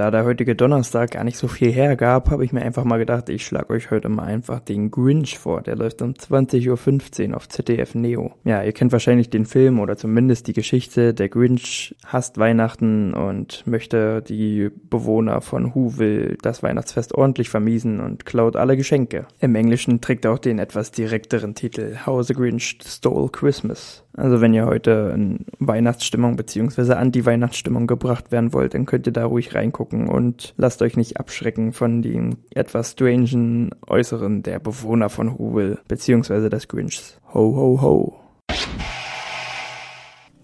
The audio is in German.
Da der heutige Donnerstag gar nicht so viel hergab, habe ich mir einfach mal gedacht, ich schlage euch heute mal einfach den Grinch vor. Der läuft um 20.15 Uhr auf ZDF Neo. Ja, ihr kennt wahrscheinlich den Film oder zumindest die Geschichte. Der Grinch hasst Weihnachten und möchte die Bewohner von Whoville das Weihnachtsfest ordentlich vermiesen und klaut alle Geschenke. Im Englischen trägt er auch den etwas direkteren Titel How the Grinch Stole Christmas. Also wenn ihr heute in Weihnachtsstimmung beziehungsweise Anti-Weihnachtsstimmung gebracht werden wollt, dann könnt ihr da ruhig reingucken und lasst euch nicht abschrecken von den etwas strangen Äußeren der Bewohner von Whoville beziehungsweise des Grinchs. Ho ho ho.